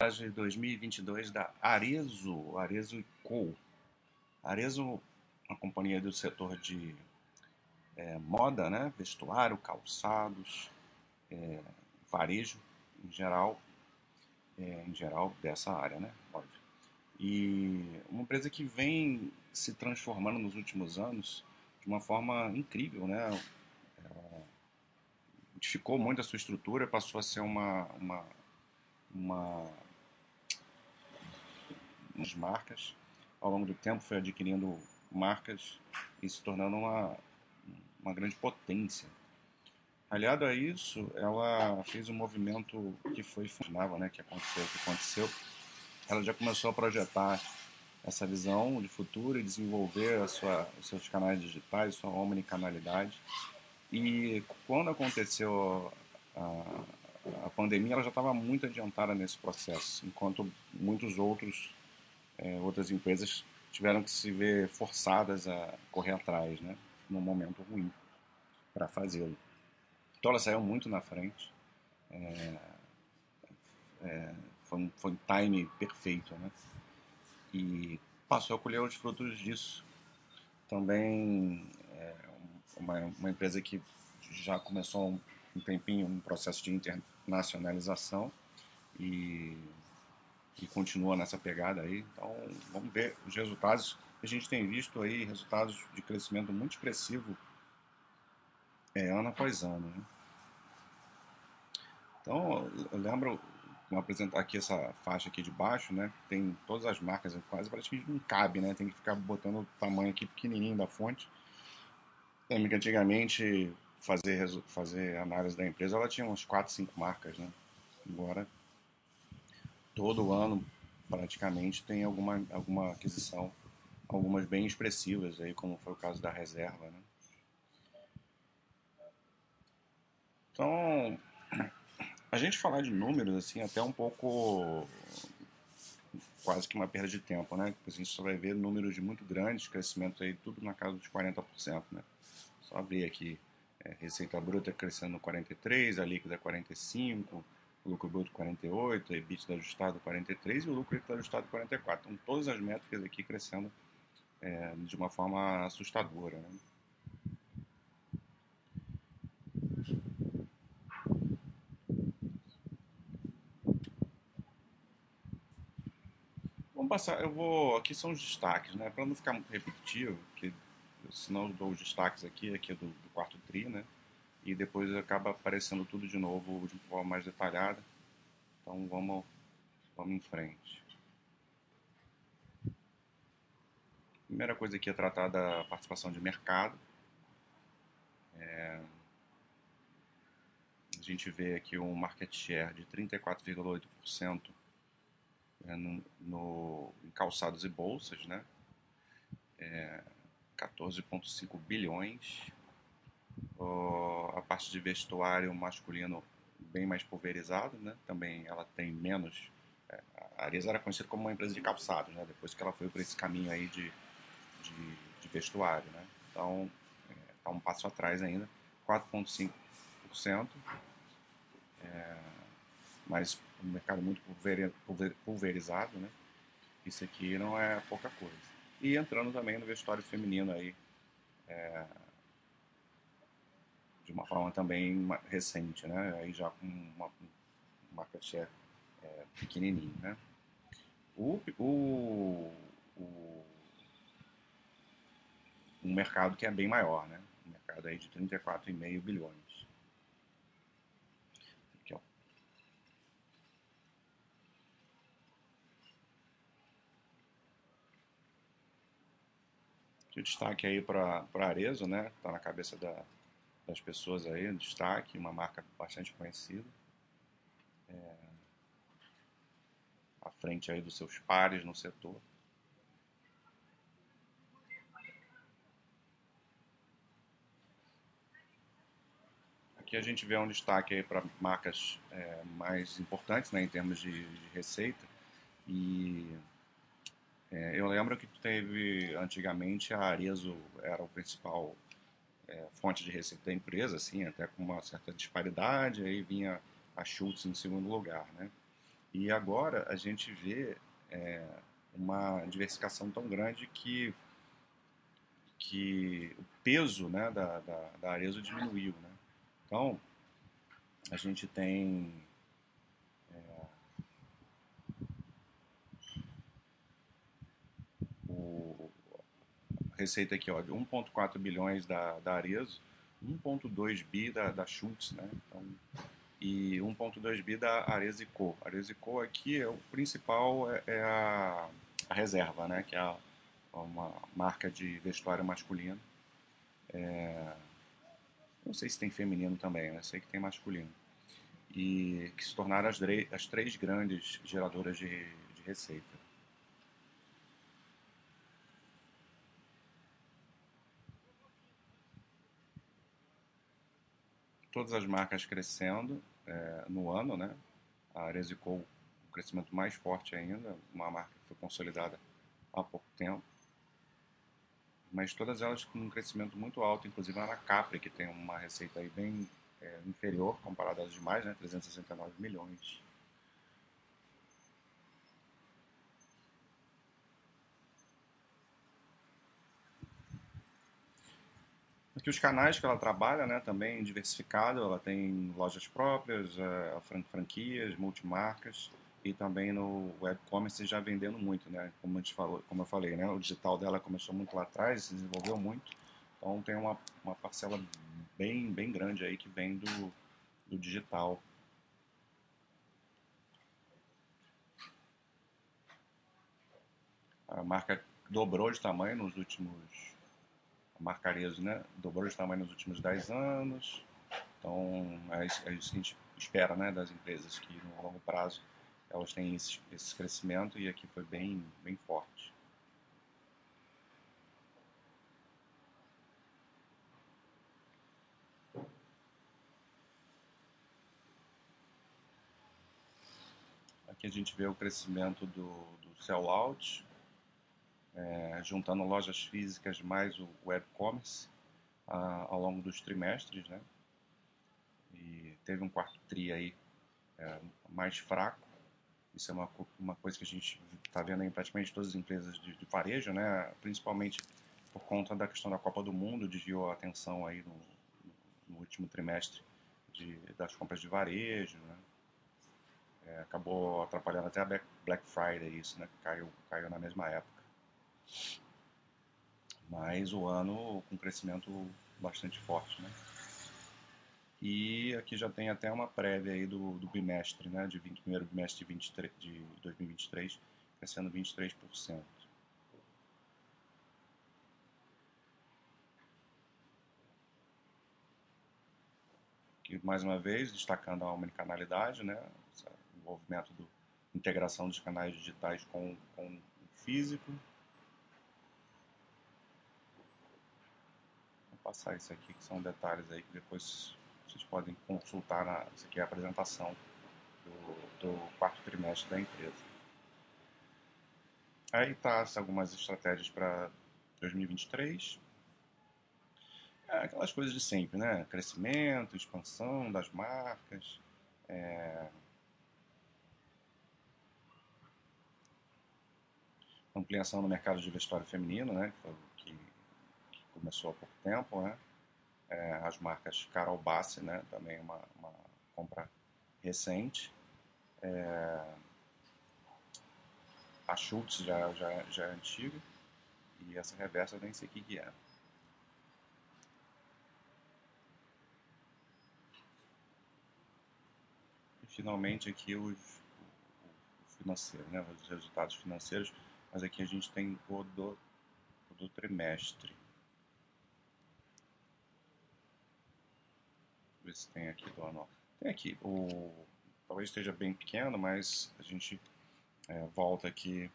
de 2022 da Arezo, Arezo Co. Arezo, uma companhia do setor de é, moda, né? vestuário, calçados, é, varejo em geral, é, em geral dessa área, né? Óbvio. E uma empresa que vem se transformando nos últimos anos de uma forma incrível, né? Ela modificou muito a sua estrutura, passou a ser uma, uma, uma as marcas. Ao longo do tempo foi adquirindo marcas e se tornando uma, uma grande potência. Aliado a isso, ela fez um movimento que foi funcionava, né, que aconteceu, que aconteceu. Ela já começou a projetar essa visão de futuro e desenvolver sua, os seus canais digitais, sua omnicanalidade. E quando aconteceu a, a pandemia, ela já estava muito adiantada nesse processo, enquanto muitos outros é, outras empresas tiveram que se ver forçadas a correr atrás, né, num momento ruim para fazê-lo. Então ela saiu muito na frente. É, é, foi, um, foi um time perfeito, né? E passou a colher os frutos disso. Também é uma, uma empresa que já começou um tempinho um processo de internacionalização e que continua nessa pegada aí. Então, vamos ver os resultados. A gente tem visto aí resultados de crescimento muito expressivo é, ano após ano. Né? Então, eu lembro, vou apresentar aqui essa faixa aqui de baixo, né? Tem todas as marcas, quase praticamente não cabe, né? Tem que ficar botando o tamanho aqui pequenininho da fonte. Lembro que antigamente fazer, fazer análise da empresa, ela tinha umas 4, 5 marcas, né? Agora todo ano praticamente tem alguma, alguma aquisição, algumas bem expressivas aí, como foi o caso da reserva, né? Então, a gente falar de números assim até um pouco quase que uma perda de tempo, né? A gente só vai ver números de muito grandes, crescimento aí tudo na casa dos 40%, né? Só ver aqui, é, receita bruta crescendo 43, a líquida 45, lucro bruto 48, EBITDA ajustado 43 e o lucro líquido ajustado 44. Então, todas as métricas aqui crescendo é, de uma forma assustadora. Né? Vamos passar, eu vou, aqui são os destaques, né, para não ficar muito repetitivo, que senão eu dou os destaques aqui, aqui do, do quarto tri, né, e depois acaba aparecendo tudo de novo de forma mais detalhada. Então vamos, vamos em frente. Primeira coisa aqui é tratar da participação de mercado. É, a gente vê aqui um market share de 34,8% é, no, no, em calçados e bolsas, né? É, 14,5 bilhões a parte de vestuário masculino bem mais pulverizado, né? Também ela tem menos. É, a Areza era conhecida como uma empresa de calçados, né? Depois que ela foi por esse caminho aí de, de, de vestuário, né? Então está é, um passo atrás ainda, 4,5%. É, mas um mercado muito pulverizado, né? Isso aqui não é pouca coisa. E entrando também no vestuário feminino aí, é, de uma forma também recente, né? Aí já com uma, market share é, pequenininho, né? O, o, o, um mercado que é bem maior, né? Um mercado aí de 34,5 bilhões. Aqui, ó. Aqui o destaque aí para a Arezo, né? Tá na cabeça da, das pessoas aí, destaque, uma marca bastante conhecida. É, à frente aí dos seus pares no setor. Aqui a gente vê um destaque aí para marcas é, mais importantes né, em termos de, de receita. E é, eu lembro que teve antigamente a Arezo era o principal é, fonte de receita da empresa, assim, até com uma certa disparidade, aí vinha a Schultz em segundo lugar, né? E agora a gente vê é, uma diversificação tão grande que, que o peso né, da, da, da Arezo diminuiu. Né? Então, a gente tem é, o, a receita aqui de 1,4 bilhões da, da Arezo, 1,2 bi da, da Schultz, né? Então, e 1.2 bi da Aresico. Aresico aqui é o principal é, é a, a, reserva, né, que é a, uma marca de vestuário masculino. É, não sei se tem feminino também, né? sei que tem masculino. E que se tornaram as, as três grandes geradoras de, de receita. Todas as marcas crescendo é, no ano, né? A Aresico, um crescimento mais forte ainda, uma marca que foi consolidada há pouco tempo. Mas todas elas com um crescimento muito alto, inclusive a Capri, que tem uma receita aí bem é, inferior comparada às demais, né? 369 milhões. Aqui os canais que ela trabalha, né, também diversificado, ela tem lojas próprias, uh, franquias, multimarcas e também no web-commerce já vendendo muito, né, como, a gente falou, como eu falei, né, o digital dela começou muito lá atrás, se desenvolveu muito, então tem uma, uma parcela bem, bem grande aí que vem do, do digital. A marca dobrou de tamanho nos últimos Arezzo né, dobrou de tamanho nos últimos 10 anos. Então, é é isso, que a gente espera né, das empresas, que no longo prazo elas têm esse, esse crescimento e aqui foi bem, bem forte. Aqui a gente vê o crescimento do, do sell-out, é, juntando lojas físicas mais o web commerce ao longo dos trimestres, né? E teve um quarto tri aí é, mais fraco. Isso é uma, uma coisa que a gente está vendo em praticamente todas as empresas de, de varejo, né? Principalmente por conta da questão da Copa do Mundo, desviou a atenção aí no, no último trimestre de, das compras de varejo, né? É, acabou atrapalhando até a Black Friday isso, né? Caiu, caiu na mesma época. Mas o ano com crescimento bastante forte, né? E aqui já tem até uma prévia aí do, do bimestre, né? De 20, primeiro bimestre de, 23, de 2023, crescendo 23%. Aqui, mais uma vez, destacando a omnicanalidade, né? O envolvimento da integração dos canais digitais com, com o físico, passar isso aqui, que são detalhes aí que depois vocês podem consultar. Na, isso aqui é a apresentação do, do quarto trimestre da empresa. Aí tá algumas estratégias para 2023. É, aquelas coisas de sempre, né? Crescimento, expansão das marcas. É... Ampliação no mercado de vestuário feminino, né? Que foi começou há pouco tempo, né? É, as marcas Carol Bassi, né? Também uma, uma compra recente. É, a Schultz já, já, já é antiga. E essa reversa eu nem sei o que, é. E finalmente aqui os, o financeiro, né? Os resultados financeiros. Mas aqui a gente tem o do, o do trimestre. Ver se tem aqui do anual. Tem aqui, o, talvez esteja bem pequeno, mas a gente é, volta aqui.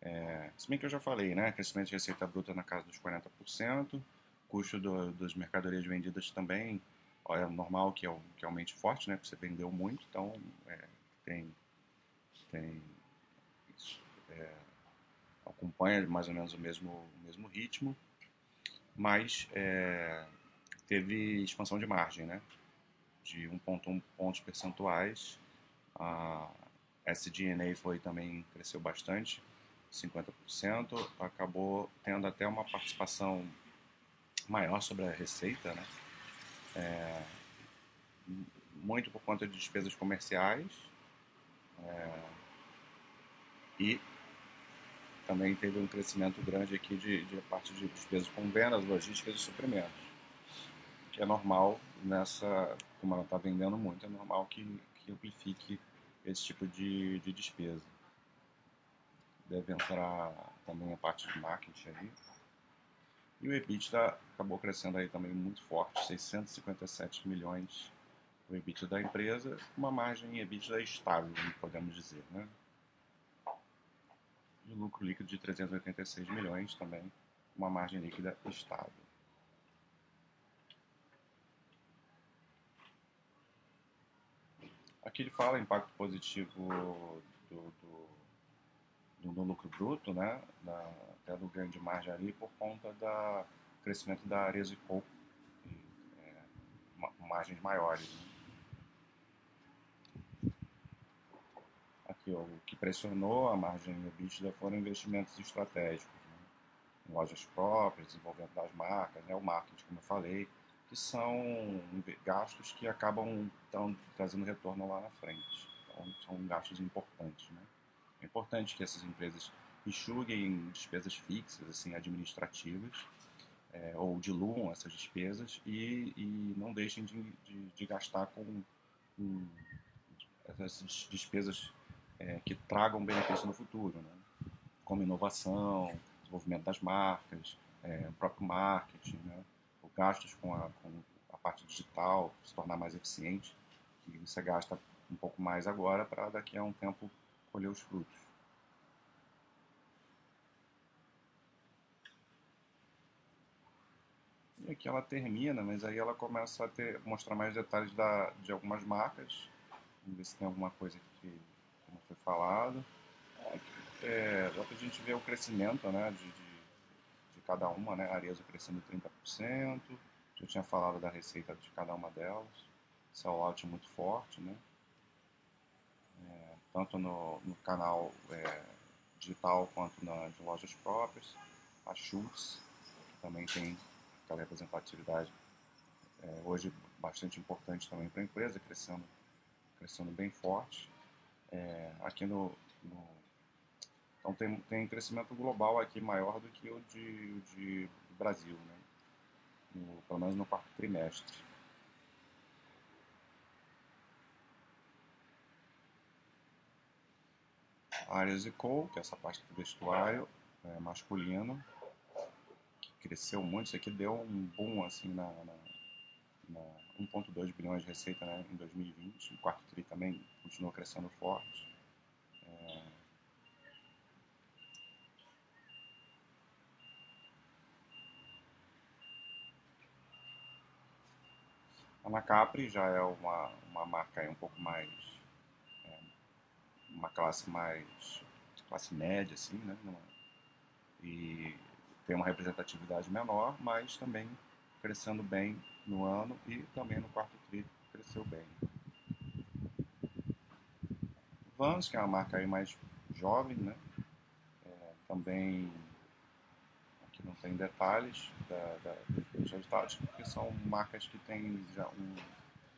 É, se bem que eu já falei, né? Crescimento de receita bruta na casa dos 40%, custo do, das mercadorias vendidas também é normal que, que aumente forte, né? Porque você vendeu muito, então é, tem, tem isso, é, acompanha mais ou menos o mesmo, o mesmo ritmo, mas é, teve expansão de margem, né? De 1,1 pontos percentuais. Ah, SG&A foi também cresceu bastante, 50%, acabou tendo até uma participação maior sobre a receita, né? É, muito por conta de despesas comerciais é, e também teve um crescimento grande aqui de, de parte de despesas com vendas, logísticas e suprimentos, que é normal nessa, como ela está vendendo muito, é normal que, que amplifique esse tipo de, de despesa. Deve entrar também a parte de marketing aí. E o EBITDA acabou crescendo aí também muito forte, 657 milhões o EBITDA da empresa, uma margem EBITDA estável, podemos dizer, né? E lucro líquido de 386 milhões também, uma margem líquida estável. Aqui ele fala impacto positivo do, do, do, lucro bruto, né? Da, até do ganho de margem ali por conta do crescimento da Arezzo e Coco, é, margens maiores. Né? Aqui, ó, o que pressionou a margem EBITDA foram investimentos estratégicos, né? em lojas próprias, desenvolvimento das marcas, né? o marketing, como eu falei, que são gastos que acabam tão, trazendo retorno lá na frente. Então, são gastos importantes. Né? É importante que essas empresas enxuguem despesas fixas, assim, administrativas, é, ou diluam essas despesas e, e não deixem de, de, de gastar com, com, essas despesas é, que tragam benefício no futuro, né? como inovação, desenvolvimento das marcas, é, o próprio marketing, né? gastos com a, com a parte digital, se tornar mais eficiente, que você gasta um pouco mais agora para daqui a um tempo colher os frutos. E aqui ela termina, mas aí ela começa a ter, mostrar mais detalhes da, de algumas marcas. Vamos ver se tem alguma coisa que, que não foi falado. É, dá pra gente ver o crescimento né, de, de, de cada uma, né? A Arezzo crescendo 30%. Já tinha falado da receita de cada uma delas. Sell-out muito forte, né? É, tanto no, no canal é, digital quanto na, de lojas próprias. A Schultz, também tem aquela representatividade é, hoje bastante importante também para a empresa, crescendo, crescendo bem forte. É, aqui no, no, então tem, tem crescimento global aqui maior do que o de, de Brasil, né? Pelo menos no quarto trimestre. Áreas e Co, que é essa parte do vestuário é, masculino, cresceu muito. Isso aqui deu um boom assim na, na, na 1,2 bilhões de receita né, em 2020. O quarto tri também continuou crescendo forte. A Nacapri já é uma, uma marca aí um pouco mais. É, uma classe mais. classe média, assim, né? E tem uma representatividade menor, mas também crescendo bem no ano e também no quarto tri cresceu bem. Vans, que é uma marca aí mais jovem, né? É, também aqui não tem detalhes da, da, dos resultados, porque são marcas que têm já um,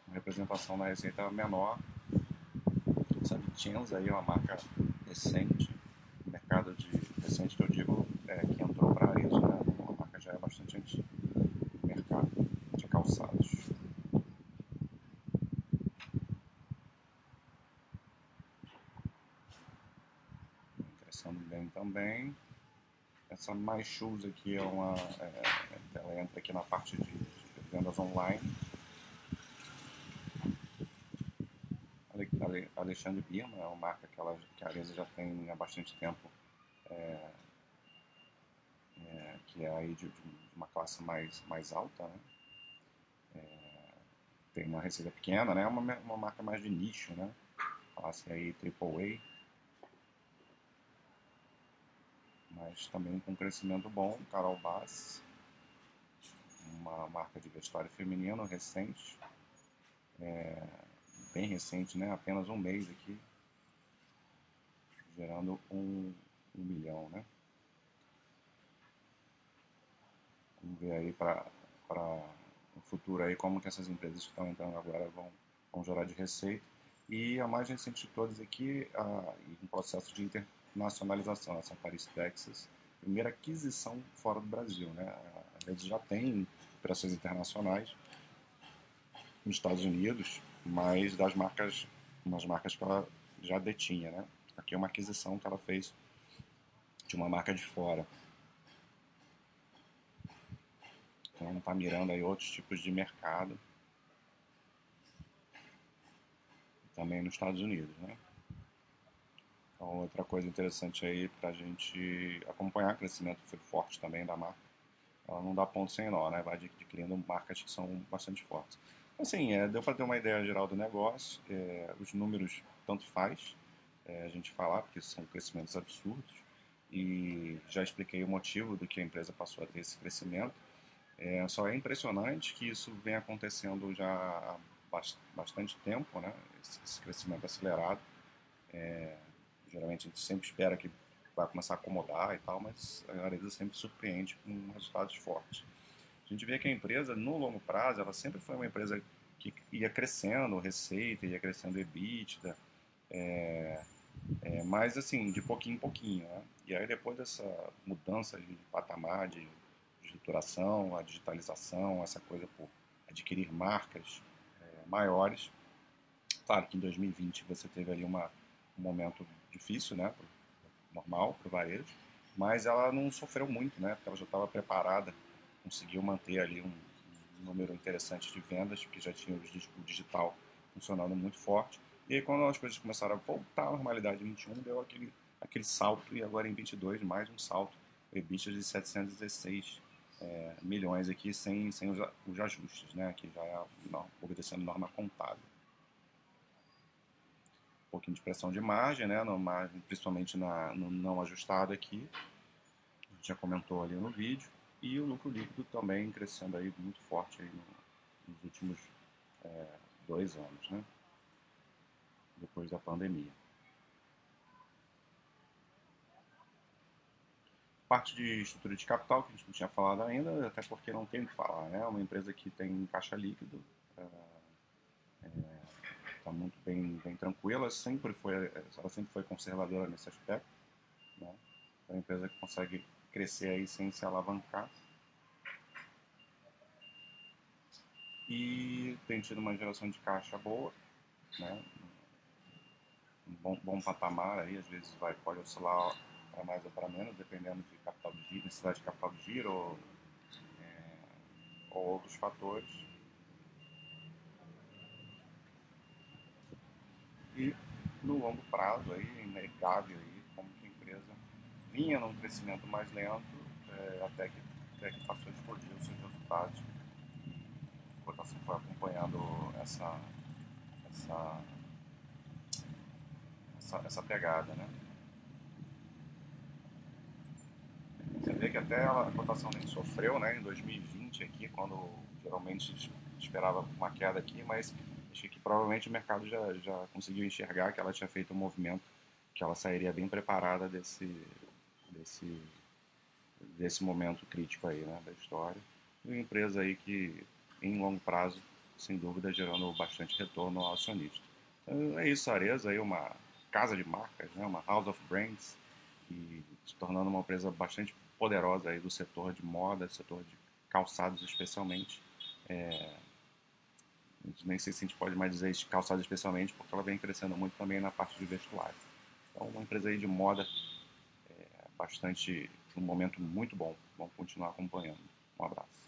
uma representação na receita menor. Essa Vincenza aí é uma marca recente, mercado de recente que eu digo é, que entrou para isso, né? Uma marca já é bastante antiga mercado de calçados. Crescendo bem também. Essa Mais Shoes aqui é uma. É, ela entra aqui na parte de, de vendas online. Alexandre Birman é uma marca que, ela, que a Areza já tem há bastante tempo é, é, que é aí de, de, uma classe mais, mais alta, né? É, tem uma receita pequena, né? Uma, uma marca mais de nicho, né? Classe aí AAA. Mas também com crescimento bom, Carol Bass, uma marca de vestuário feminino recente, é, bem recente, né? Apenas um mês aqui. gerando um, um milhão, né? Vamos ver aí para o futuro aí como que essas empresas que estão entrando agora vão, vão gerar de receita. E a mais recente de todas aqui, um processo de internacionalização, essa Paris Texas, primeira aquisição fora do Brasil, né? A Rede já tem operações internacionais nos Estados Unidos, mas das marcas, umas marcas que ela já detinha, né? Aqui é uma aquisição que ela fez de uma marca de fora. Então está mirando aí outros tipos de mercado. Também nos Estados Unidos, né? Então, outra coisa interessante aí para a gente acompanhar, o crescimento foi forte também da marca. Ela não dá ponto sem nó, né? Vai adquirindo marcas que são bastante fortes. Assim, é, deu para ter uma ideia geral do negócio. É, os números tanto faz é, a gente falar, porque são crescimentos absurdos. E já expliquei o motivo do que a empresa passou a ter esse crescimento. É, só é impressionante que isso vem acontecendo já há bastante tempo, né? Esse, esse crescimento acelerado. É, geralmente a gente sempre espera que vai começar a acomodar e tal, mas a empresa sempre surpreende com resultados fortes. A gente vê que a empresa, no longo prazo, ela sempre foi uma empresa que ia crescendo receita, ia crescendo EBITDA, é, é, mas assim, de pouquinho em pouquinho. Né? E aí depois dessa mudança de patamar de estruturação, a digitalização, essa coisa por adquirir marcas é, maiores. Claro que em 2020 você teve ali uma, um momento difícil, né, normal para o varejo, mas ela não sofreu muito, né, porque ela já estava preparada, conseguiu manter ali um, um, número interessante de vendas, porque já tinha o digital funcionando muito forte. E aí quando as coisas começaram a voltar à normalidade em 21, deu aquele, aquele salto, e agora em 22 mais um salto, EBITDA de 716 é, milhões aqui sem, sem os, os, ajustes, né? que já é obedecendo norma contábil. Um pouquinho de pressão de margem, né? no, margem, principalmente na, no não ajustado aqui, a gente já comentou ali no vídeo, e o lucro líquido também crescendo aí muito forte aí no, nos últimos é, dois anos, né? depois da pandemia. parte de estrutura de capital, que a gente não tinha falado ainda, até porque não tem o que falar, né? É uma empresa que tem caixa líquido, está é, é, muito bem, bem tranquila, sempre foi, ela sempre foi conservadora nesse aspecto, né? É uma empresa que consegue crescer aí sem se alavancar. E tem tido uma geração de caixa boa, né? Um bom, bom patamar aí, às vezes vai, pode oscilar para mais ou para menos, dependendo de capital de giro, necessidade de capital de giro ou, é, ou outros fatores. E no longo prazo, aí, é inegável aí, como que a empresa vinha num crescimento mais lento é, até, que, até que passou a explodir os seus resultados. A cotação foi acompanhando essa, essa, essa, essa pegada, né? Você vê que até a cotação nem sofreu né, em 2020 aqui, quando geralmente esperava uma queda aqui, mas acho que provavelmente o mercado já, já conseguiu enxergar que ela tinha feito um movimento, que ela sairia bem preparada desse, desse, desse momento crítico aí né, da história. E uma empresa aí que, em longo prazo, sem dúvida, gerando bastante retorno ao acionista. Então, é isso, Areza, aí uma casa de marcas, né, uma house of brands, e se tornando uma empresa bastante poderosa aí do setor de moda, setor de calçados especialmente. É, nem sei se a gente pode mais dizer de calçados especialmente, porque ela vem crescendo muito também na parte de vestuário. Então, uma empresa aí de moda é, bastante, um momento muito bom. Vamos continuar acompanhando. Um abraço.